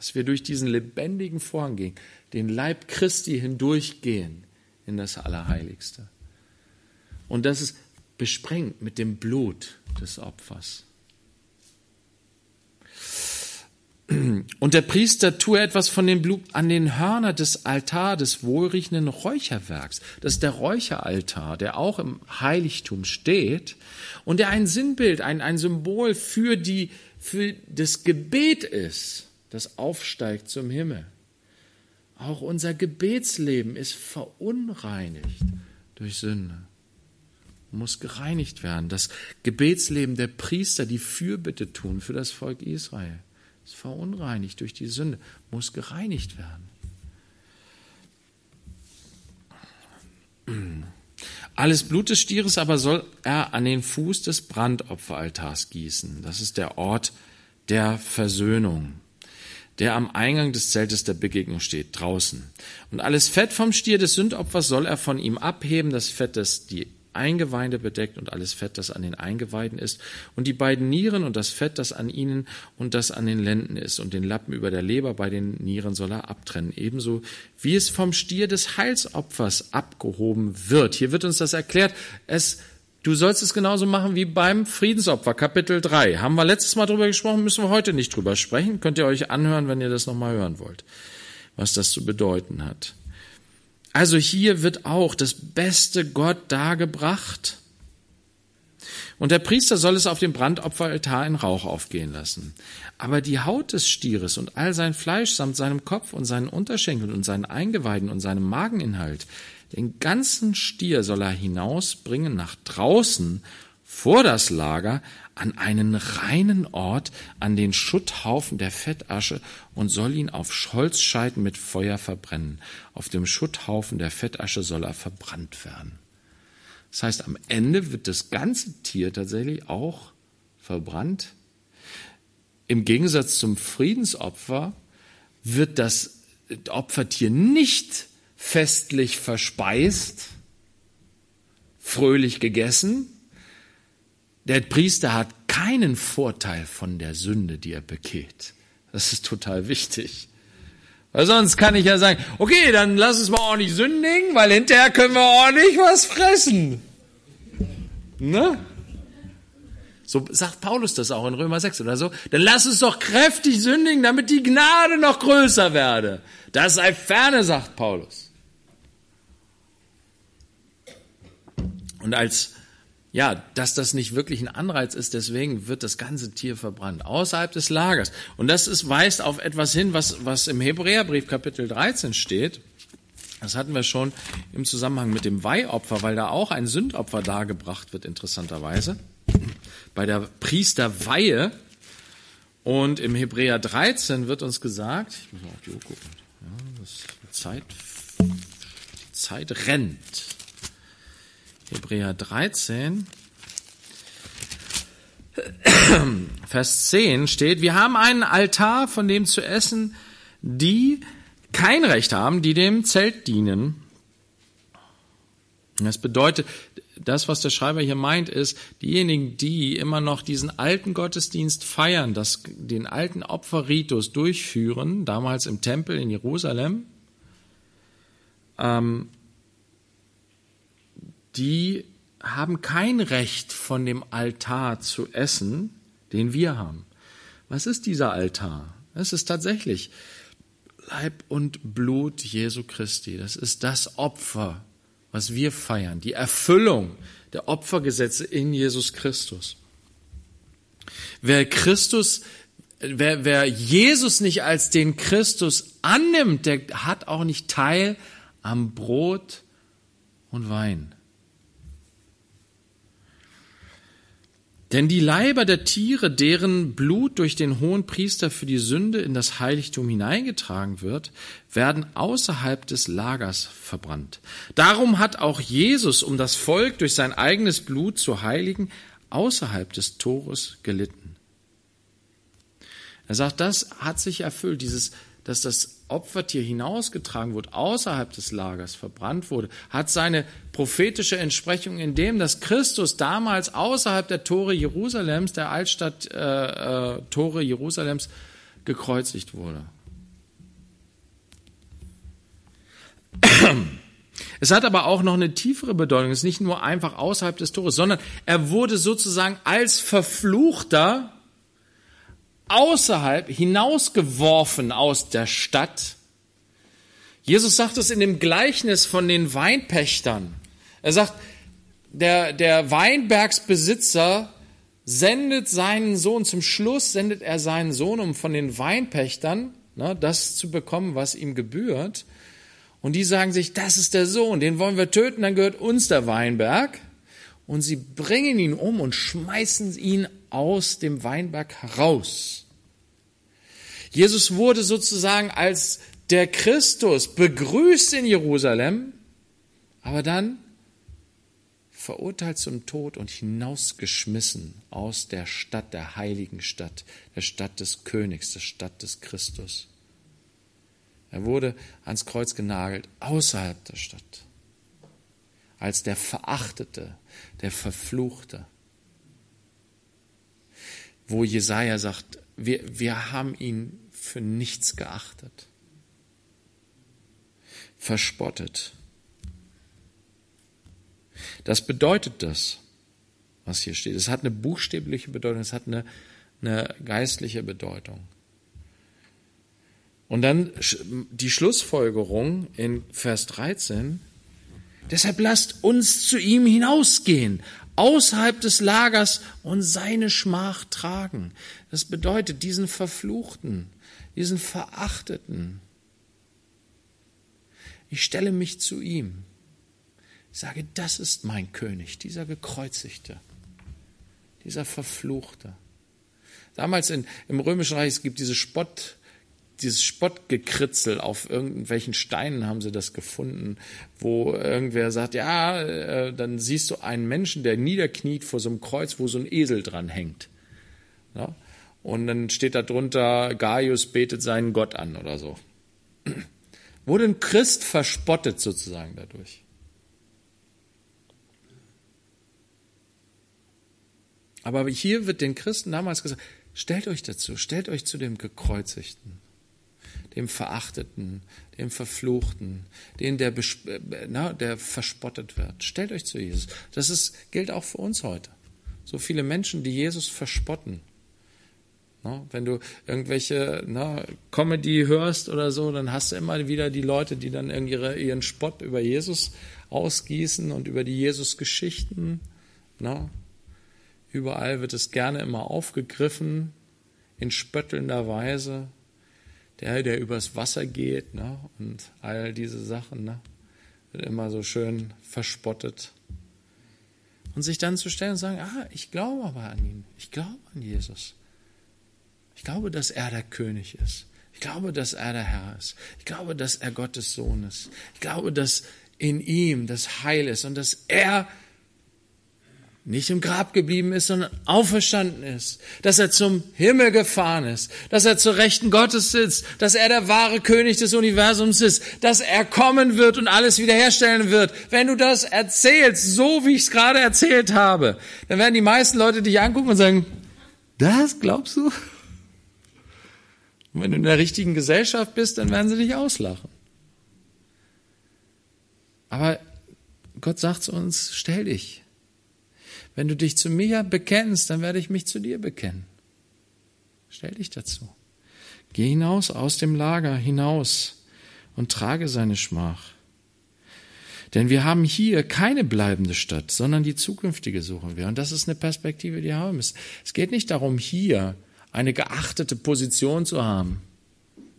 dass wir durch diesen lebendigen Vorhang gehen den Leib Christi hindurchgehen in das Allerheiligste. Und das ist besprengt mit dem Blut des Opfers. Und der Priester tue etwas von dem Blut an den Hörner des Altar des wohlriechenden Räucherwerks. Das ist der Räucheraltar, der auch im Heiligtum steht und der ein Sinnbild, ein, ein Symbol für, die, für das Gebet ist, das aufsteigt zum Himmel. Auch unser Gebetsleben ist verunreinigt durch Sünde. Muss gereinigt werden. Das Gebetsleben der Priester, die Fürbitte tun für das Volk Israel, ist verunreinigt durch die Sünde, muss gereinigt werden. Alles Blut des Stieres aber soll er an den Fuß des Brandopferaltars gießen. Das ist der Ort der Versöhnung der am Eingang des Zeltes der Begegnung steht, draußen. Und alles Fett vom Stier des Sündopfers soll er von ihm abheben, das Fett, das die Eingeweide bedeckt und alles Fett, das an den Eingeweiden ist, und die beiden Nieren und das Fett, das an ihnen und das an den Lenden ist, und den Lappen über der Leber bei den Nieren soll er abtrennen, ebenso wie es vom Stier des Heilsopfers abgehoben wird. Hier wird uns das erklärt. Es Du sollst es genauso machen wie beim Friedensopfer, Kapitel 3. Haben wir letztes Mal drüber gesprochen, müssen wir heute nicht drüber sprechen. Könnt ihr euch anhören, wenn ihr das nochmal hören wollt, was das zu bedeuten hat. Also hier wird auch das beste Gott dargebracht. Und der Priester soll es auf dem Brandopferaltar in Rauch aufgehen lassen. Aber die Haut des Stieres und all sein Fleisch samt seinem Kopf und seinen Unterschenkeln und seinen Eingeweiden und seinem Mageninhalt, den ganzen Stier soll er hinausbringen nach draußen vor das Lager an einen reinen Ort, an den Schutthaufen der Fettasche und soll ihn auf Holzscheiten mit Feuer verbrennen. Auf dem Schutthaufen der Fettasche soll er verbrannt werden. Das heißt, am Ende wird das ganze Tier tatsächlich auch verbrannt. Im Gegensatz zum Friedensopfer wird das Opfertier nicht festlich verspeist, fröhlich gegessen. Der Priester hat keinen Vorteil von der Sünde, die er begeht. Das ist total wichtig. Weil sonst kann ich ja sagen, okay, dann lass uns mal ordentlich sündigen, weil hinterher können wir ordentlich was fressen. Ne? So sagt Paulus das auch in Römer 6 oder so. Dann lass uns doch kräftig sündigen, damit die Gnade noch größer werde. Das sei ferne, sagt Paulus. Und als, ja, dass das nicht wirklich ein Anreiz ist, deswegen wird das ganze Tier verbrannt, außerhalb des Lagers. Und das ist, weist auf etwas hin, was, was im Hebräerbrief Kapitel 13 steht. Das hatten wir schon im Zusammenhang mit dem Weihopfer, weil da auch ein Sündopfer dargebracht wird, interessanterweise. Bei der Priesterweihe. Und im Hebräer 13 wird uns gesagt, ich muss mal auf die Uhr gucken, ja, das Zeit, Zeit rennt. Hebräer 13, Vers 10 steht, wir haben einen Altar, von dem zu essen, die kein Recht haben, die dem Zelt dienen. Das bedeutet, das, was der Schreiber hier meint, ist, diejenigen, die immer noch diesen alten Gottesdienst feiern, das, den alten Opferritus durchführen, damals im Tempel in Jerusalem, ähm, die haben kein Recht von dem Altar zu essen, den wir haben. Was ist dieser Altar? Es ist tatsächlich Leib und Blut Jesu Christi. Das ist das Opfer, was wir feiern, die Erfüllung der Opfergesetze in Jesus Christus. Wer Christus, wer, wer Jesus nicht als den Christus annimmt, der hat auch nicht Teil am Brot und Wein. Denn die Leiber der Tiere, deren Blut durch den hohen Priester für die Sünde in das Heiligtum hineingetragen wird, werden außerhalb des Lagers verbrannt. Darum hat auch Jesus, um das Volk durch sein eigenes Blut zu heiligen, außerhalb des Tores gelitten. Er sagt, das hat sich erfüllt, dieses dass das Opfertier hinausgetragen wurde, außerhalb des Lagers verbrannt wurde, hat seine prophetische Entsprechung in dem, dass Christus damals außerhalb der Tore Jerusalems, der Altstadt äh, äh, Tore Jerusalems, gekreuzigt wurde. Es hat aber auch noch eine tiefere Bedeutung. Es ist nicht nur einfach außerhalb des Tores, sondern er wurde sozusagen als Verfluchter außerhalb hinausgeworfen aus der Stadt. Jesus sagt es in dem Gleichnis von den Weinpächtern. Er sagt, der, der Weinbergsbesitzer sendet seinen Sohn, zum Schluss sendet er seinen Sohn, um von den Weinpächtern ne, das zu bekommen, was ihm gebührt. Und die sagen sich, das ist der Sohn, den wollen wir töten, dann gehört uns der Weinberg. Und sie bringen ihn um und schmeißen ihn aus dem Weinberg heraus. Jesus wurde sozusagen als der Christus begrüßt in Jerusalem, aber dann verurteilt zum Tod und hinausgeschmissen aus der Stadt, der heiligen Stadt, der Stadt des Königs, der Stadt des Christus. Er wurde ans Kreuz genagelt außerhalb der Stadt. als der Verachtete, der Verfluchte. Wo Jesaja sagt, wir, wir haben ihn für nichts geachtet, verspottet. Das bedeutet das, was hier steht. Es hat eine buchstäbliche Bedeutung, es hat eine, eine geistliche Bedeutung. Und dann die Schlussfolgerung in Vers 13. Deshalb lasst uns zu ihm hinausgehen, außerhalb des Lagers und seine Schmach tragen. Das bedeutet diesen Verfluchten, diesen Verachteten. Ich stelle mich zu ihm. Sage, das ist mein König, dieser Gekreuzigte, dieser Verfluchte. Damals in, im Römischen Reich, es gibt diese Spott, dieses Spottgekritzel auf irgendwelchen Steinen haben sie das gefunden, wo irgendwer sagt, ja, äh, dann siehst du einen Menschen, der niederkniet vor so einem Kreuz, wo so ein Esel dran hängt. Ja? Und dann steht da drunter, Gaius betet seinen Gott an oder so. Wurde ein Christ verspottet sozusagen dadurch. Aber hier wird den Christen damals gesagt, stellt euch dazu, stellt euch zu dem Gekreuzigten dem Verachteten, dem Verfluchten, den, der, na, der verspottet wird. Stellt euch zu Jesus. Das ist, gilt auch für uns heute. So viele Menschen, die Jesus verspotten. Na, wenn du irgendwelche na, Comedy hörst oder so, dann hast du immer wieder die Leute, die dann ihre, ihren Spott über Jesus ausgießen und über die Jesus-Geschichten. Überall wird es gerne immer aufgegriffen, in spöttelnder Weise der, der übers Wasser geht, ne? und all diese Sachen, ne? wird immer so schön verspottet. Und sich dann zu stellen und sagen, ah, ich glaube aber an ihn, ich glaube an Jesus. Ich glaube, dass er der König ist. Ich glaube, dass er der Herr ist. Ich glaube, dass er Gottes Sohn ist. Ich glaube, dass in ihm das Heil ist und dass er nicht im Grab geblieben ist, sondern auferstanden ist, dass er zum Himmel gefahren ist, dass er zur Rechten Gottes sitzt, dass er der wahre König des Universums ist, dass er kommen wird und alles wiederherstellen wird. Wenn du das erzählst, so wie ich es gerade erzählt habe, dann werden die meisten Leute dich angucken und sagen, das glaubst du? Und wenn du in der richtigen Gesellschaft bist, dann werden sie dich auslachen. Aber Gott sagt zu uns, stell dich wenn du dich zu mir bekennst, dann werde ich mich zu dir bekennen. Stell dich dazu. Geh hinaus aus dem Lager, hinaus und trage seine Schmach. Denn wir haben hier keine bleibende Stadt, sondern die zukünftige suchen wir. Und das ist eine Perspektive, die wir haben müssen. Es geht nicht darum, hier eine geachtete Position zu haben.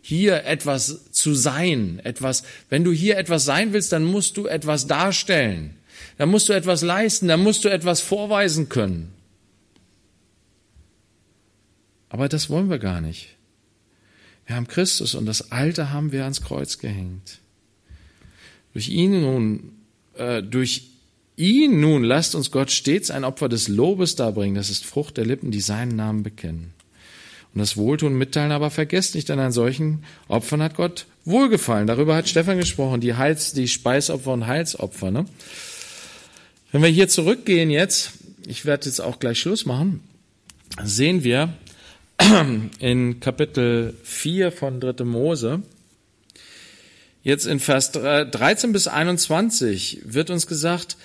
Hier etwas zu sein, etwas, wenn du hier etwas sein willst, dann musst du etwas darstellen. Da musst du etwas leisten, da musst du etwas vorweisen können. Aber das wollen wir gar nicht. Wir haben Christus und das Alte haben wir ans Kreuz gehängt. Durch ihn nun, äh, durch ihn nun lasst uns Gott stets ein Opfer des Lobes darbringen. Das ist Frucht der Lippen, die seinen Namen bekennen. Und das Wohltun mitteilen, aber vergesst nicht, denn an solchen Opfern hat Gott wohlgefallen. Darüber hat Stefan gesprochen, die Heils, die Speisopfer und Heilsopfer. Ne? Wenn wir hier zurückgehen jetzt, ich werde jetzt auch gleich Schluss machen, sehen wir in Kapitel 4 von 3. Mose, jetzt in Vers 13 bis 21 wird uns gesagt,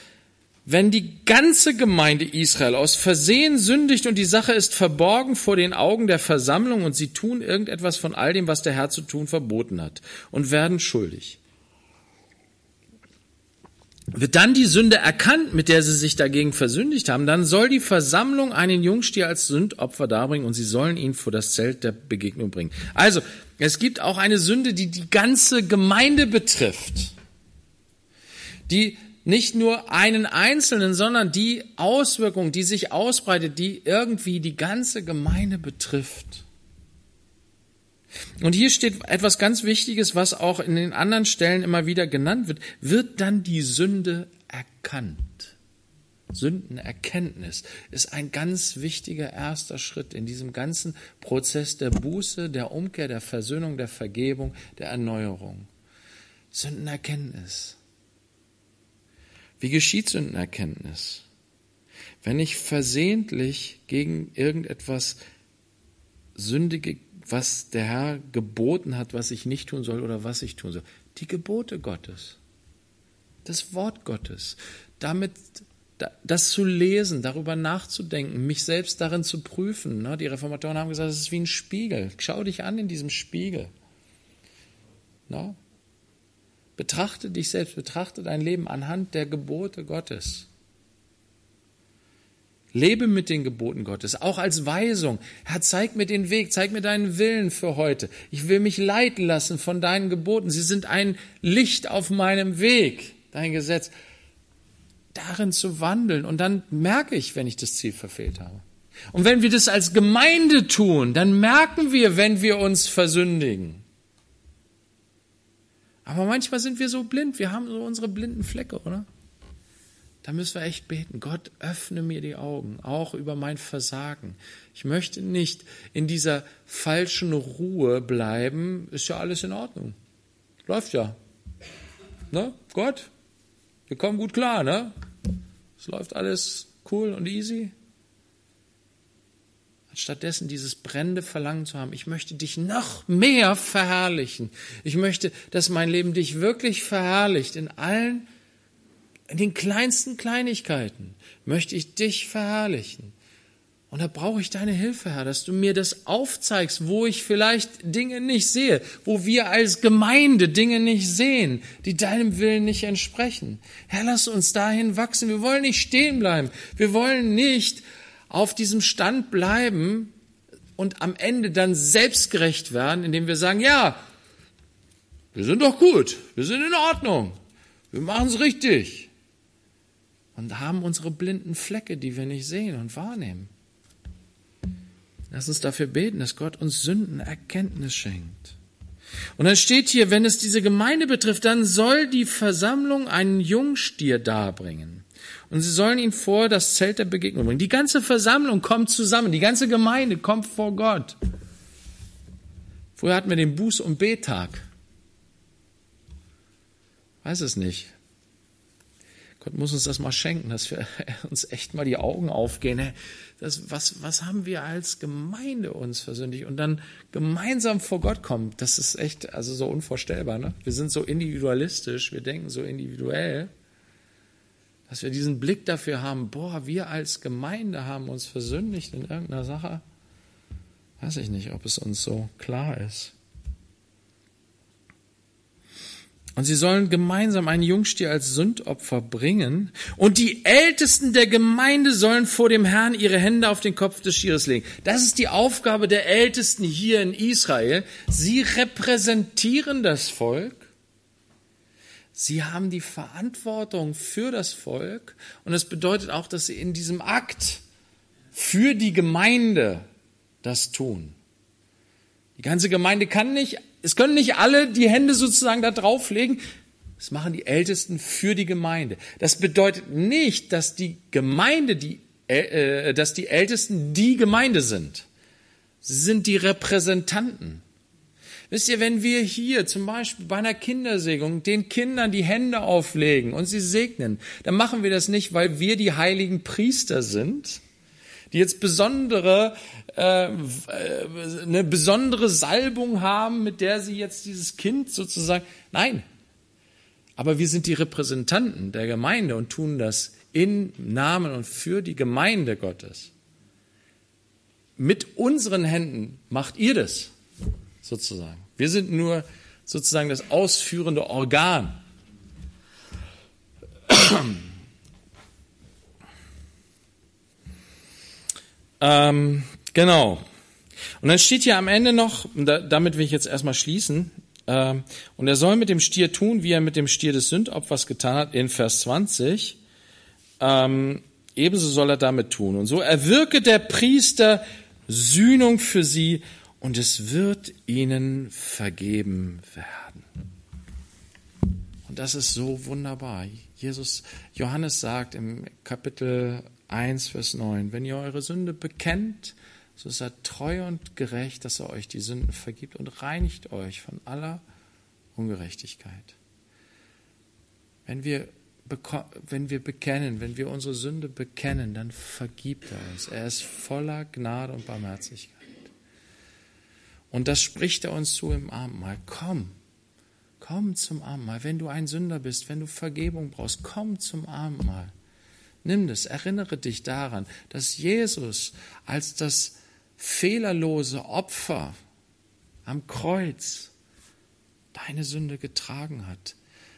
wenn die ganze Gemeinde Israel aus Versehen sündigt und die Sache ist verborgen vor den Augen der Versammlung und sie tun irgendetwas von all dem, was der Herr zu tun verboten hat und werden schuldig wird dann die Sünde erkannt, mit der sie sich dagegen versündigt haben, dann soll die Versammlung einen Jungstier als Sündopfer darbringen und sie sollen ihn vor das Zelt der Begegnung bringen. Also, es gibt auch eine Sünde, die die ganze Gemeinde betrifft. Die nicht nur einen Einzelnen, sondern die Auswirkung, die sich ausbreitet, die irgendwie die ganze Gemeinde betrifft. Und hier steht etwas ganz Wichtiges, was auch in den anderen Stellen immer wieder genannt wird. Wird dann die Sünde erkannt? Sündenerkenntnis ist ein ganz wichtiger erster Schritt in diesem ganzen Prozess der Buße, der Umkehr, der Versöhnung, der Vergebung, der Erneuerung. Sündenerkenntnis. Wie geschieht Sündenerkenntnis? Wenn ich versehentlich gegen irgendetwas sündige, was der Herr geboten hat, was ich nicht tun soll oder was ich tun soll. Die Gebote Gottes. Das Wort Gottes. Damit das zu lesen, darüber nachzudenken, mich selbst darin zu prüfen. Die Reformatoren haben gesagt, es ist wie ein Spiegel. Schau dich an in diesem Spiegel. Betrachte dich selbst, betrachte dein Leben anhand der Gebote Gottes. Lebe mit den Geboten Gottes, auch als Weisung. Herr, zeig mir den Weg, zeig mir deinen Willen für heute. Ich will mich leiten lassen von deinen Geboten. Sie sind ein Licht auf meinem Weg, dein Gesetz darin zu wandeln. Und dann merke ich, wenn ich das Ziel verfehlt habe. Und wenn wir das als Gemeinde tun, dann merken wir, wenn wir uns versündigen. Aber manchmal sind wir so blind, wir haben so unsere blinden Flecke, oder? Da müssen wir echt beten. Gott, öffne mir die Augen, auch über mein Versagen. Ich möchte nicht in dieser falschen Ruhe bleiben. Ist ja alles in Ordnung. Läuft ja. Ne? Gott, wir kommen gut klar, ne? Es läuft alles cool und easy. Stattdessen dieses brennende Verlangen zu haben, ich möchte dich noch mehr verherrlichen. Ich möchte, dass mein Leben dich wirklich verherrlicht in allen, in den kleinsten Kleinigkeiten möchte ich dich verherrlichen. Und da brauche ich deine Hilfe, Herr, dass du mir das aufzeigst, wo ich vielleicht Dinge nicht sehe, wo wir als Gemeinde Dinge nicht sehen, die deinem Willen nicht entsprechen. Herr, lass uns dahin wachsen. Wir wollen nicht stehen bleiben. Wir wollen nicht auf diesem Stand bleiben und am Ende dann selbstgerecht werden, indem wir sagen, ja, wir sind doch gut, wir sind in Ordnung, wir machen es richtig und haben unsere blinden Flecke, die wir nicht sehen und wahrnehmen. Lass uns dafür beten, dass Gott uns Sündenerkenntnis schenkt. Und dann steht hier, wenn es diese Gemeinde betrifft, dann soll die Versammlung einen Jungstier darbringen. Und sie sollen ihn vor das Zelt der Begegnung bringen. Die ganze Versammlung kommt zusammen, die ganze Gemeinde kommt vor Gott. Früher hatten wir den Buß- und Betag. Weiß es nicht. Gott muss uns das mal schenken, dass wir uns echt mal die Augen aufgehen. Das, was, was haben wir als Gemeinde uns versündigt und dann gemeinsam vor Gott kommen? Das ist echt, also so unvorstellbar. Ne? Wir sind so individualistisch, wir denken so individuell, dass wir diesen Blick dafür haben, boah, wir als Gemeinde haben uns versündigt in irgendeiner Sache. Weiß ich nicht, ob es uns so klar ist. Und sie sollen gemeinsam einen Jungstier als Sündopfer bringen. Und die Ältesten der Gemeinde sollen vor dem Herrn ihre Hände auf den Kopf des Stieres legen. Das ist die Aufgabe der Ältesten hier in Israel. Sie repräsentieren das Volk. Sie haben die Verantwortung für das Volk. Und das bedeutet auch, dass sie in diesem Akt für die Gemeinde das tun. Die ganze Gemeinde kann nicht es können nicht alle die Hände sozusagen da drauflegen. Das machen die Ältesten für die Gemeinde. Das bedeutet nicht, dass die Gemeinde, die, äh, dass die Ältesten die Gemeinde sind. Sie sind die Repräsentanten. Wisst ihr, wenn wir hier zum Beispiel bei einer Kindersegnung den Kindern die Hände auflegen und sie segnen, dann machen wir das nicht, weil wir die heiligen Priester sind, die jetzt besondere, äh, eine besondere Salbung haben, mit der sie jetzt dieses Kind sozusagen. Nein. Aber wir sind die Repräsentanten der Gemeinde und tun das in Namen und für die Gemeinde Gottes. Mit unseren Händen macht ihr das sozusagen. Wir sind nur sozusagen das ausführende Organ. Ähm, genau. Und dann steht hier am Ende noch, damit will ich jetzt erstmal schließen, ähm, und er soll mit dem Stier tun, wie er mit dem Stier des Sündopfers getan hat, in Vers 20. Ähm, ebenso soll er damit tun. Und so erwirke der Priester Sühnung für sie und es wird ihnen vergeben werden. Und das ist so wunderbar. Jesus, Johannes sagt im Kapitel 1, Vers 9. Wenn ihr eure Sünde bekennt, so ist er treu und gerecht, dass er euch die Sünden vergibt und reinigt euch von aller Ungerechtigkeit. Wenn wir wenn wir bekennen, wenn wir unsere Sünde bekennen, dann vergibt er uns. Er ist voller Gnade und Barmherzigkeit. Und das spricht er uns zu im Abendmahl. Komm, komm zum Abendmahl. Wenn du ein Sünder bist, wenn du Vergebung brauchst, komm zum Abendmahl. Nimm das, erinnere dich daran, dass Jesus als das fehlerlose Opfer am Kreuz deine Sünde getragen hat,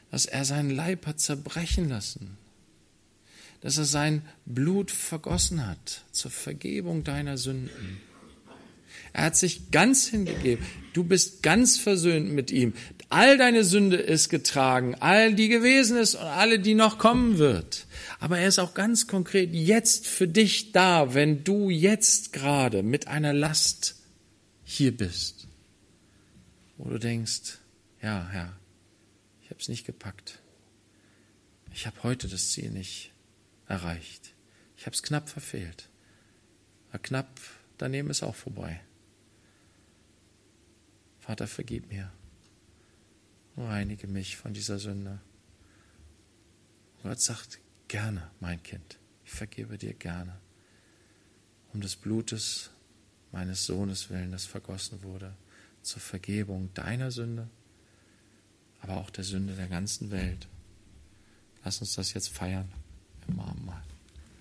dass er seinen Leib hat zerbrechen lassen, dass er sein Blut vergossen hat zur Vergebung deiner Sünden. Er hat sich ganz hingegeben. Du bist ganz versöhnt mit ihm. All deine Sünde ist getragen, all die gewesen ist und alle, die noch kommen wird. Aber er ist auch ganz konkret jetzt für dich da, wenn du jetzt gerade mit einer Last hier bist, wo du denkst, ja, Herr, ich habe es nicht gepackt. Ich habe heute das Ziel nicht erreicht. Ich habe es knapp verfehlt. Aber knapp daneben ist auch vorbei. Vater, vergib mir. Reinige mich von dieser Sünde. Gott sagt, gerne, mein Kind. Ich vergebe dir gerne. Um des Blutes meines Sohnes willen, das vergossen wurde, zur Vergebung deiner Sünde, aber auch der Sünde der ganzen Welt. Lass uns das jetzt feiern im Abendmahl.